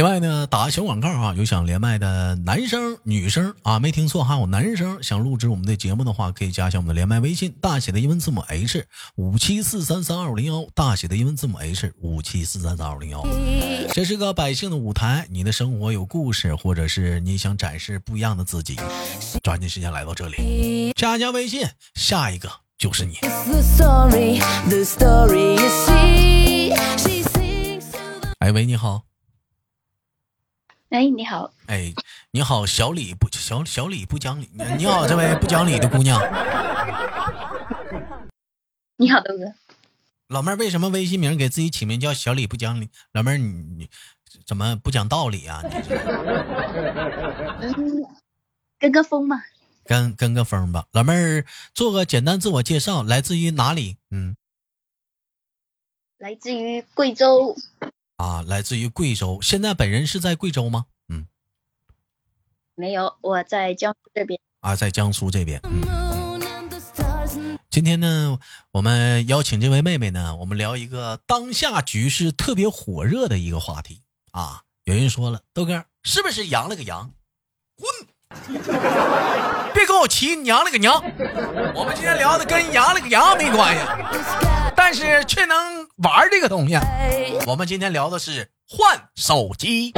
另外呢，打个小广告啊，有想连麦的男生、女生啊，没听错哈，有男生想录制我们的节目的话，可以加一下我们的连麦微信，大写的英文字母 H 五七四三三二五零幺，大写的英文字母 H 五七四三三二五零幺。这是个百姓的舞台，你的生活有故事，或者是你想展示不一样的自己，抓紧时间来到这里，加加微信，下一个就是你。哎喂，你好。哎，你好！哎，你好，小李不小小李不讲理。你好，这位不讲理的姑娘。你好，豆哥。老妹儿，为什么微信名给自己起名叫小李不讲理？老妹儿，你你怎么不讲道理啊？嗯，跟个风吧。跟跟个风吧。老妹儿，做个简单自我介绍，来自于哪里？嗯，来自于贵州。啊，来自于贵州，现在本人是在贵州吗？嗯，没有，我在江苏这边。啊，在江苏这边。嗯，今天呢，我们邀请这位妹妹呢，我们聊一个当下局势特别火热的一个话题啊。有人说了，豆哥是不是羊了个羊？滚！别跟我提娘了个娘，我们今天聊的跟羊了个羊没关系。但是却能玩这个东西。我们今天聊的是换手机。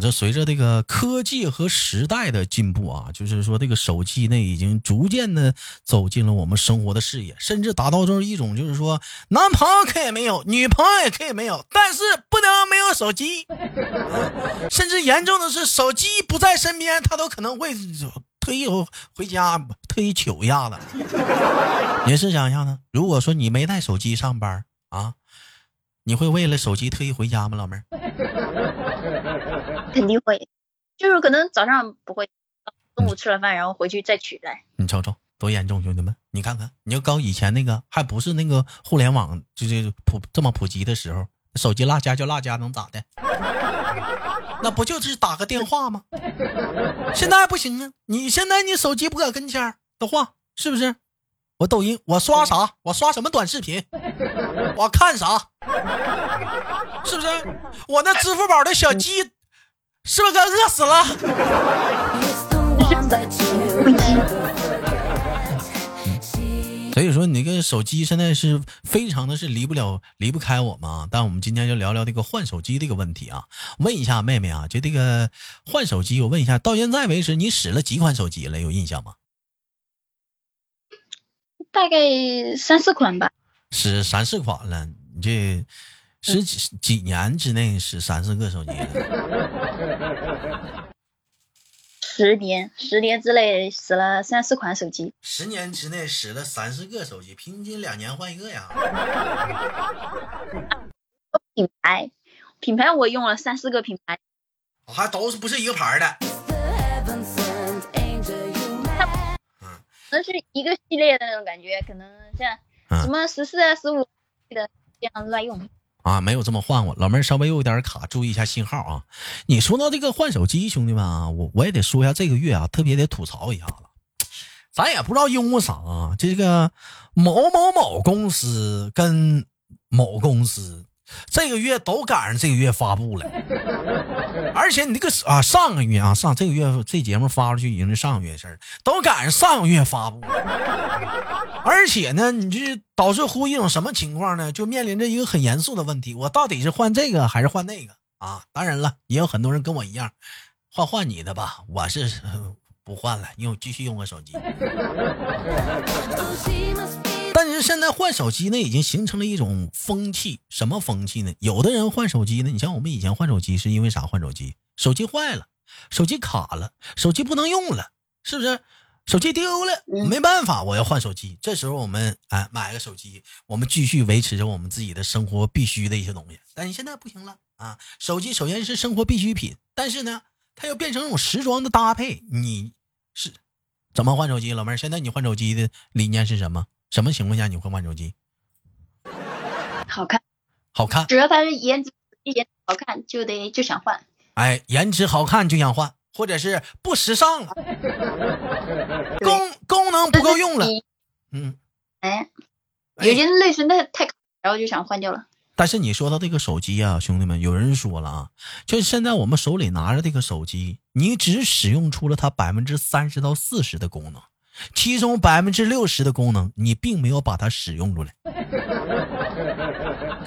这随着这个科技和时代的进步啊，就是说这个手机呢，已经逐渐的走进了我们生活的视野，甚至达到这一种，就是说男朋友可以没有，女朋友也可以没有，但是不能没有手机。甚至严重的是，手机不在身边，他都可能会特意回家，特意取一下子。你试想一下呢？如果说你没带手机上班啊，你会为了手机特意回家吗，老妹儿？肯定会，就是可能早上不会，中午吃了饭然后回去再取来。你瞅瞅多严重，兄弟们，你看看，你要搞以前那个还不是那个互联网就是普这么普及的时候，手机落家就落家能咋的？那不就是打个电话吗？现在不行啊！你现在你手机不搁跟前的话，是不是？我抖音我刷啥？我刷什么短视频？我看啥？是不是？我那支付宝的小鸡，是不是该饿死了？所以说，你这个手机现在是非常的是离不了、离不开我们啊。但我们今天就聊聊这个换手机这个问题啊。问一下妹妹啊，就这个换手机，我问一下，到现在为止你使了几款手机了？有印象吗？大概三四款吧。使三四款了，你这。十几几年之内使三四个手机，十年十年之内使了三四款手机，十年之内使了三四个手机，平均两年换一个呀。品牌品牌我用了三四个品牌，还都是不是一个牌的。可能是一个系列的那种感觉，可能像什么十四啊、十五的这样乱用。啊，没有这么换过，老妹儿稍微有点卡，注意一下信号啊。你说到这个换手机，兄弟们啊，我我也得说一下，这个月啊，特别得吐槽一下子，咱也不知道因为啥啊，这个某某某公司跟某公司。这个月都赶上这个月发布了，而且你这个啊，上个月啊，上这个月这节目发出去已经是上个月的事儿，都赶上上个月发布了。而且呢，你这导致乎一种什么情况呢？就面临着一个很严肃的问题：我到底是换这个还是换那个啊？当然了，也有很多人跟我一样，换换你的吧，我是不换了，因为我继续用我手机。现在换手机呢，已经形成了一种风气。什么风气呢？有的人换手机呢，你像我们以前换手机是因为啥？换手机，手机坏了，手机卡了，手机不能用了，是不是？手机丢了，没办法，我要换手机。这时候我们哎买个手机，我们继续维持着我们自己的生活必须的一些东西。但是现在不行了啊！手机首先是生活必需品，但是呢，它又变成一种时装的搭配，你是怎么换手机？老妹儿，现在你换手机的理念是什么？什么情况下你会换手机？好看，好看，只要它是颜值颜值好看，就得就想换。哎，颜值好看就想换，或者是不时尚了，功功能不够用了，嗯，哎，有些内存太太，然后就想换掉了。但是你说到这个手机啊，兄弟们，有人说了啊，就现在我们手里拿着这个手机，你只使用出了它百分之三十到四十的功能，其中百分之六十的功能你并没有把它使用出来。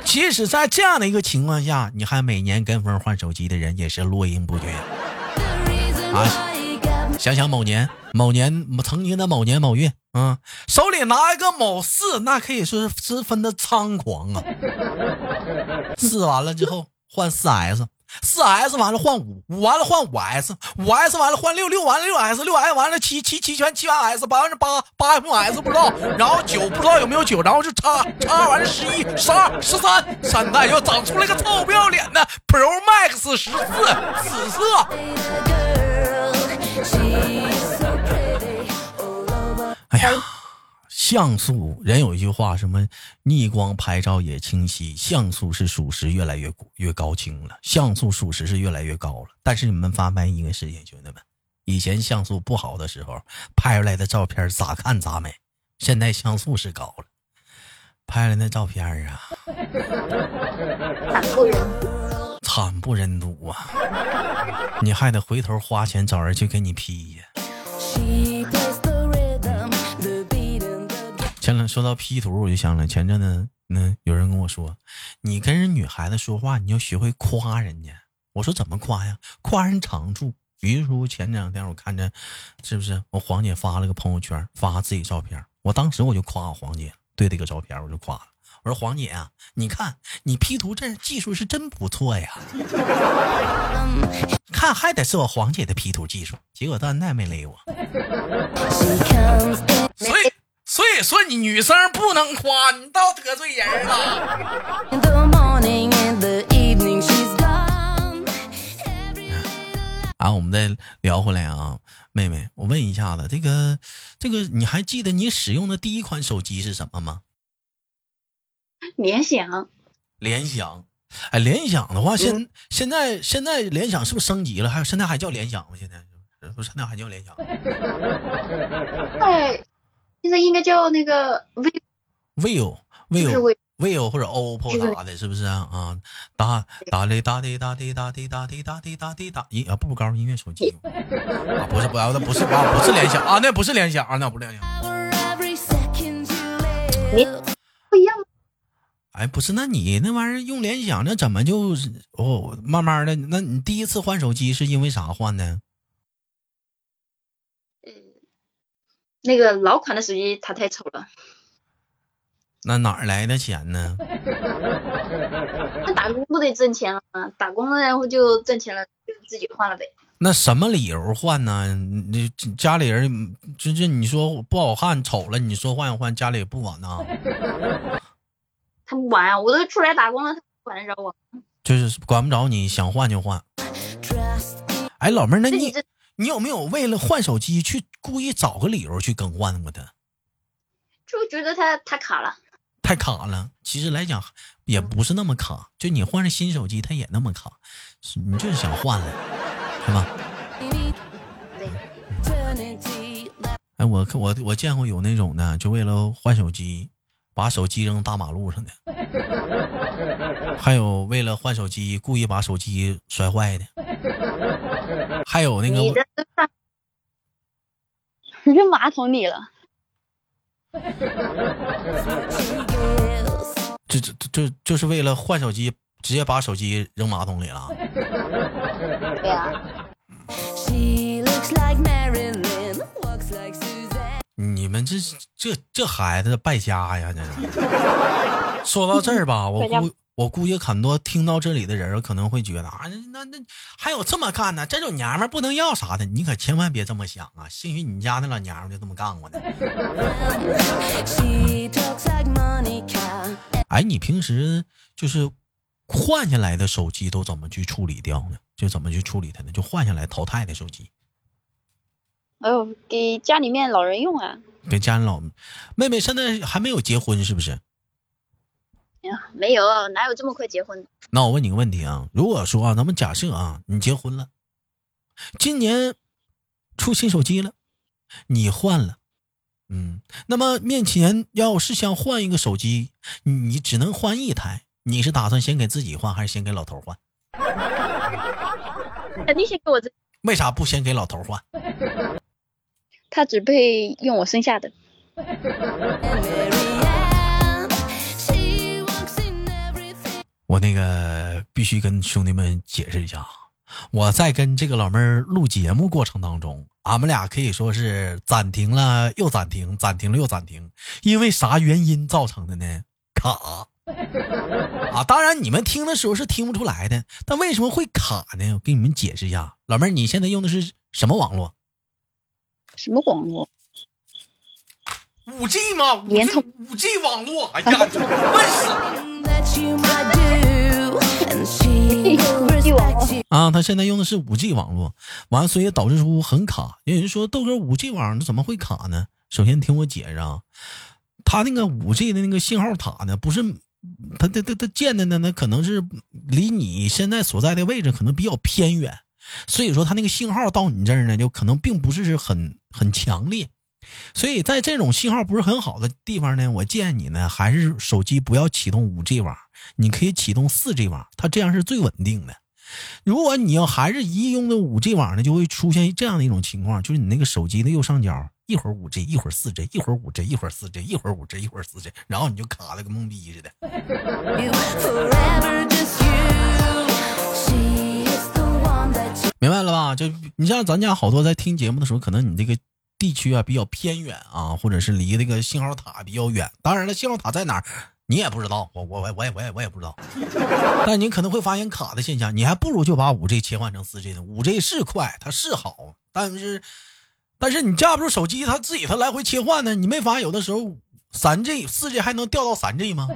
即使在这样的一个情况下，你还每年跟风换手机的人也是络绎不绝啊。想想某年某年曾经的某年某月，嗯，手里拿一个某四，那可以说是十分的猖狂啊。四完了之后换四 S，四 S 完了换五，五完了换五 S，五 S 完了换六，六完了六 S，六 S 完了七七七全七完 S，八完了八八 iPhone S 不知道，然后九不知道有没有九，然后是叉叉完了十一十二十三，三代又长出来个臭不要脸的 Pro Max 十四紫色。哎呀，像素人有一句话，什么逆光拍照也清晰，像素是属实越来越越高清了，像素属实是越来越高了。但是你们发现一个事情，兄弟们，以前像素不好的时候，拍出来的照片咋看咋美，现在像素是高了，拍来那照片啊，惨不忍惨不忍睹啊！你还得回头花钱找人去给你 P 呀。前两说到 P 图，我就想了，前阵子那有人跟我说，你跟人女孩子说话，你要学会夸人家。我说怎么夸呀？夸人长处。比如说前两天我看着，是不是我黄姐发了个朋友圈，发自己照片，我当时我就夸我黄姐，对这个照片我就夸了，我说黄姐啊，你看你 P 图这技术是真不错呀。看还得是我黄姐的 P 图技术，结果到现在没勒我。所以。所以说，你女生不能夸，你倒得罪人了。啊，我们再聊回来啊，妹妹，我问一下子，这个，这个，你还记得你使用的第一款手机是什么吗？联想。联想，哎，联想的话，现现在现在联想是不是升级了？还有现在还叫联想吗？现在不是，现在还叫联想。哎。现在应该叫那个 vivo vivo vivo 或者 oppo 啥的，是不是啊？啊，哒哒哩哒滴哒滴哒滴哒滴哒滴哒滴哒，音啊步步高音乐手机啊，不是不要，那不是啊，不是联想啊，那不是联想啊，那不是联想。不一样吗？哎，不是，那你那玩意儿用联想，那怎么就哦，慢慢的，那你第一次换手机是因为啥换的？那个老款的手机它太丑了，那哪儿来的钱呢？那打工不得挣钱啊？打工了然后就挣钱了，就自己换了呗。那什么理由换呢？你家里人就是你说不好看丑了，你说换就换，家里也不管呐。他不管啊，我都出来打工了，他管得着我？就是管不着你，想换就换。哎，老妹儿，那你。你有没有为了换手机去故意找个理由去更换过的？就觉得它太卡了，太卡了。其实来讲也不是那么卡，就你换了新手机，它也那么卡，你就是想换了，是吧？哎，我我我见过有那种的，就为了换手机，把手机扔大马路上的；还有为了换手机，故意把手机摔坏的。还有那个，你扔马桶里了。这这这就是为了换手机，直接把手机扔马桶里了。对呀。你们这这这孩子败家呀！这说到这儿吧，我估。我估计很多听到这里的人可能会觉得啊，那那还有这么干呢？这种娘们不能要啥的，你可千万别这么想啊！兴许你家那老娘们就这么干过呢。哎，你平时就是换下来的手机都怎么去处理掉呢？就怎么去处理它呢？就换下来淘汰的手机。哎呦，给家里面老人用啊。给家里老妹妹现在还没有结婚是不是？呀，没有，哪有这么快结婚？那我问你个问题啊，如果说啊，咱们假设啊，你结婚了，今年出新手机了，你换了，嗯，那么面前要是想换一个手机，你只能换一台，你是打算先给自己换，还是先给老头换？肯定先给我这。为啥不先给老头换？他只配用我剩下的。我那个必须跟兄弟们解释一下，我在跟这个老妹儿录节目过程当中，俺们俩可以说是暂停了又暂停，暂停了又暂停，因为啥原因造成的呢？卡啊！当然你们听的时候是听不出来的，但为什么会卡呢？我给你们解释一下，老妹儿，你现在用的是什么网络？什么网络？五 G 吗？联通五 G 网络。哎呀，问死！啊，他现在用的是五 G 网络，完所以导致出很卡。有人说豆哥五 G 网怎么会卡呢？首先听我解释啊，他那个五 G 的那个信号塔呢，不是他他他他建的呢，那可能是离你现在所在的位置可能比较偏远，所以说他那个信号到你这儿呢，就可能并不是很很强烈。所以在这种信号不是很好的地方呢，我建议你呢，还是手机不要启动五 G 网，你可以启动四 G 网，它这样是最稳定的。如果你要还是一用的五 G 网呢，就会出现这样的一种情况，就是你那个手机的右上角一会儿五 G，一会儿四 G，一会儿五 G，一会儿四 G，一会儿五 G，一会儿四 G，然后你就卡了跟懵逼似的。明白了吧？就你像咱家好多在听节目的时候，可能你这个。地区啊比较偏远啊，或者是离那个信号塔比较远。当然了，信号塔在哪儿你也不知道，我我我我也我也我也不知道。但你可能会发现卡的现象，你还不如就把五 G 切换成四 G 呢。五 G 是快，它是好，但是但是你架不住手机它自己它来回切换呢。你没发现有的时候三 G 四 G 还能掉到三 G 吗？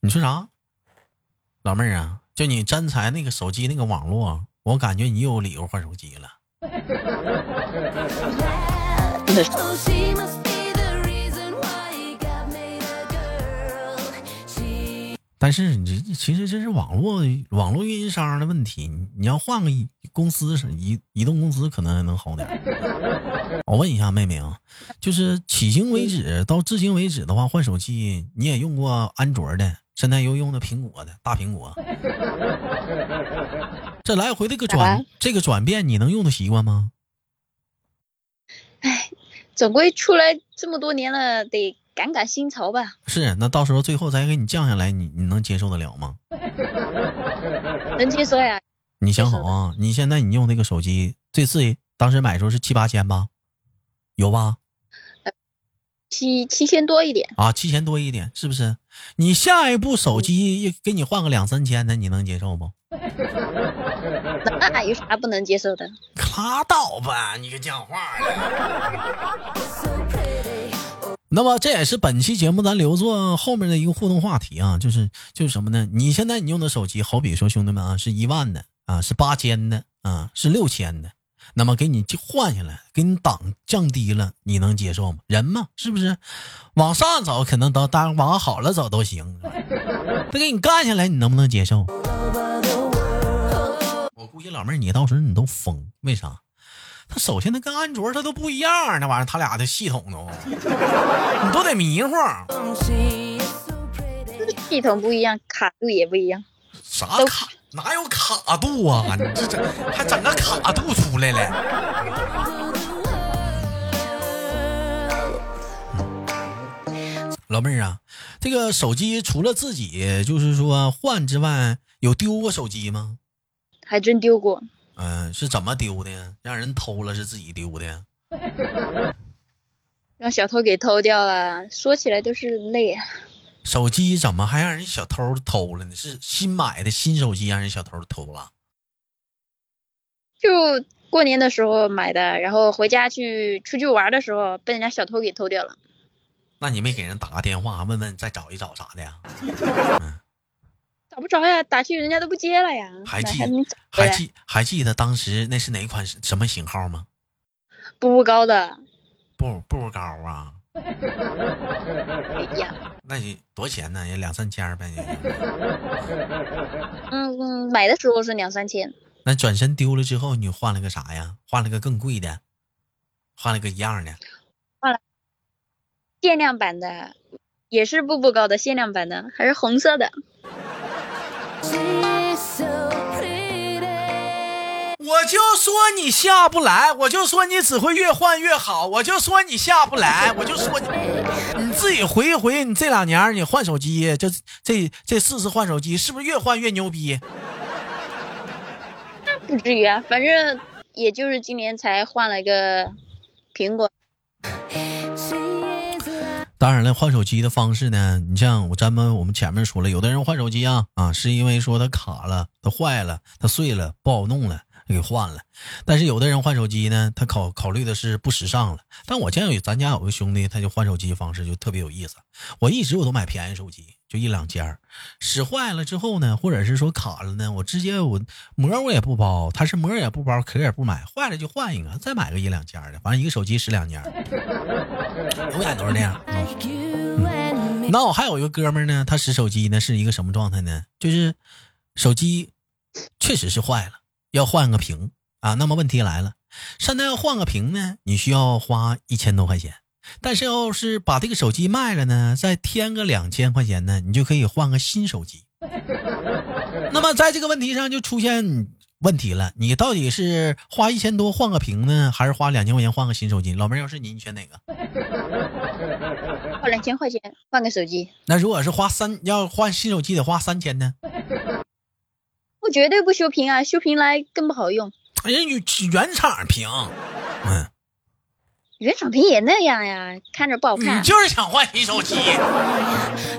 你说啥，老妹儿啊？就你刚才那个手机那个网络，我感觉你有理由换手机了。但是你这其实这是网络网络运营商的问题，你要换个公司是移移动公司可能还能好点。我问一下妹妹啊，就是迄今为止到至今为止的话，换手机你也用过安卓的？现在又用的苹果的大苹果，这来回的个转这个转变，你能用的习惯吗？哎，总归出来这么多年了，得赶赶新潮吧。是，那到时候最后再给你降下来，你你能接受得了吗？能接受呀。你想好啊，你现在你用那个手机最次当时买时候是七八千吧？有吧？七七千多一点啊，七千多一点，是不是？你下一部手机给你换个两三千的，你能接受不？那有啥不能接受的？拉倒吧，你个讲话的。那么这也是本期节目咱留作后面的一个互动话题啊，就是就是什么呢？你现在你用的手机，好比说兄弟们啊，是一万的啊，是八千的啊，是六千的。那么给你换下来，给你档降低了，你能接受吗？人嘛，是不是？往上走可能都当往好了走都行，他 给你干下来，你能不能接受？我估计老妹儿，你到时候你都疯，为啥？他首先他跟安卓他都不一样，那玩意儿他俩的系统都，你都得迷糊。系统不一样，卡度也不一样。啥卡？哪有卡度啊？你这这还整个卡度出来了？老妹儿啊，这个手机除了自己就是说换之外，有丢过手机吗？还真丢过。嗯，是怎么丢的？让人偷了，是自己丢的？让小偷给偷掉了。说起来都是泪啊。手机怎么还让人小偷偷了呢？是新买的新手机让人小偷偷了？就过年的时候买的，然后回家去出去玩的时候被人家小偷给偷掉了。那你没给人打个电话问问再找一找啥的呀？找不着呀，打去人家都不接了呀。还记还记还记得当时那是哪款什么型号吗？步步高的，步步高啊，哎呀，那你多少钱呢？也两三千呗。嗯嗯，买的时候是两三千，那转身丢了之后，你换了个啥呀？换了个更贵的，换了个一样的。换了限量版的，也是步步高的限量版的，还是红色的。我就说你下不来，我就说你只会越换越好，我就说你下不来，我就说你你自己回一回，你这两年你换手机，就这这四次换手机，是不是越换越牛逼？那不至于啊，反正也就是今年才换了一个苹果。当然了，换手机的方式呢，你像我咱们我们前面说了，有的人换手机啊啊，是因为说它卡了、它坏了、它碎了，不好弄了，给换了。但是有的人换手机呢，他考考虑的是不时尚了。但我见有咱家有个兄弟，他就换手机方式就特别有意思。我一直我都买便宜手机，就一两件儿，使坏了之后呢，或者是说卡了呢，我直接我膜我也不包，他是膜也不包，壳也不买，坏了就换一个，再买个一两件儿的，反正一个手机使两年，永远都是那样。那我还有一个哥们呢，他使手机呢是一个什么状态呢？就是手机确实是坏了，要换个屏啊。那么问题来了，现在要换个屏呢，你需要花一千多块钱。但是要是把这个手机卖了呢，再添个两千块钱呢，你就可以换个新手机。那么在这个问题上就出现问题了，你到底是花一千多换个屏呢，还是花两千块钱换个新手机？老妹儿，要是你，你选哪个？花 两千块钱换个手机，那如果是花三要换新手机得花三千呢？我绝对不修屏啊，修屏来更不好用。人原原厂屏，嗯，原厂屏也那样呀，看着不好你看。就是想换新手机。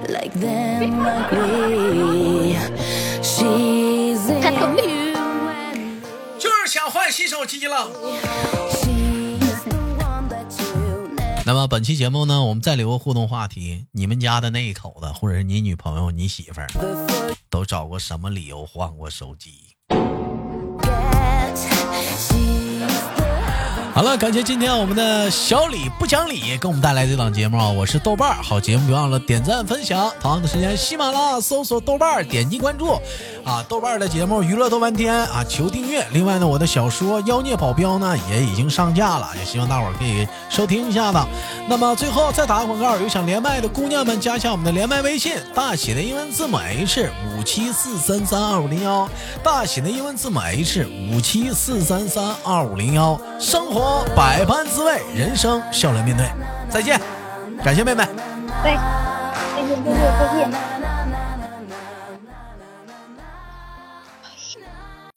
like them agree. She's in you and 就是想换新手机了。那么本期节目呢，我们再留个互动话题：你们家的那一口子，或者是你女朋友、你媳妇儿，都找过什么理由换过手机？好了，感谢今天我们的小李不讲理给我们带来这档节目啊！我是豆瓣儿，好节目别忘了点赞分享。同样的时间，喜马拉雅搜索豆瓣儿，点击关注啊！豆瓣的节目娱乐豆翻天啊，求订阅。另外呢，我的小说《妖孽保镖》呢也已经上架了，也希望大伙儿可以收听一下子。那么最后再打个广告，有想连麦的姑娘们，加一下我们的连麦微信，大写的英文字母 H 五七四三三二五零幺，大写的英文字母 H 五七四三三二五零幺。生活百般滋味，人生笑脸面对。再见，感谢妹妹。对，再见，再见，再见。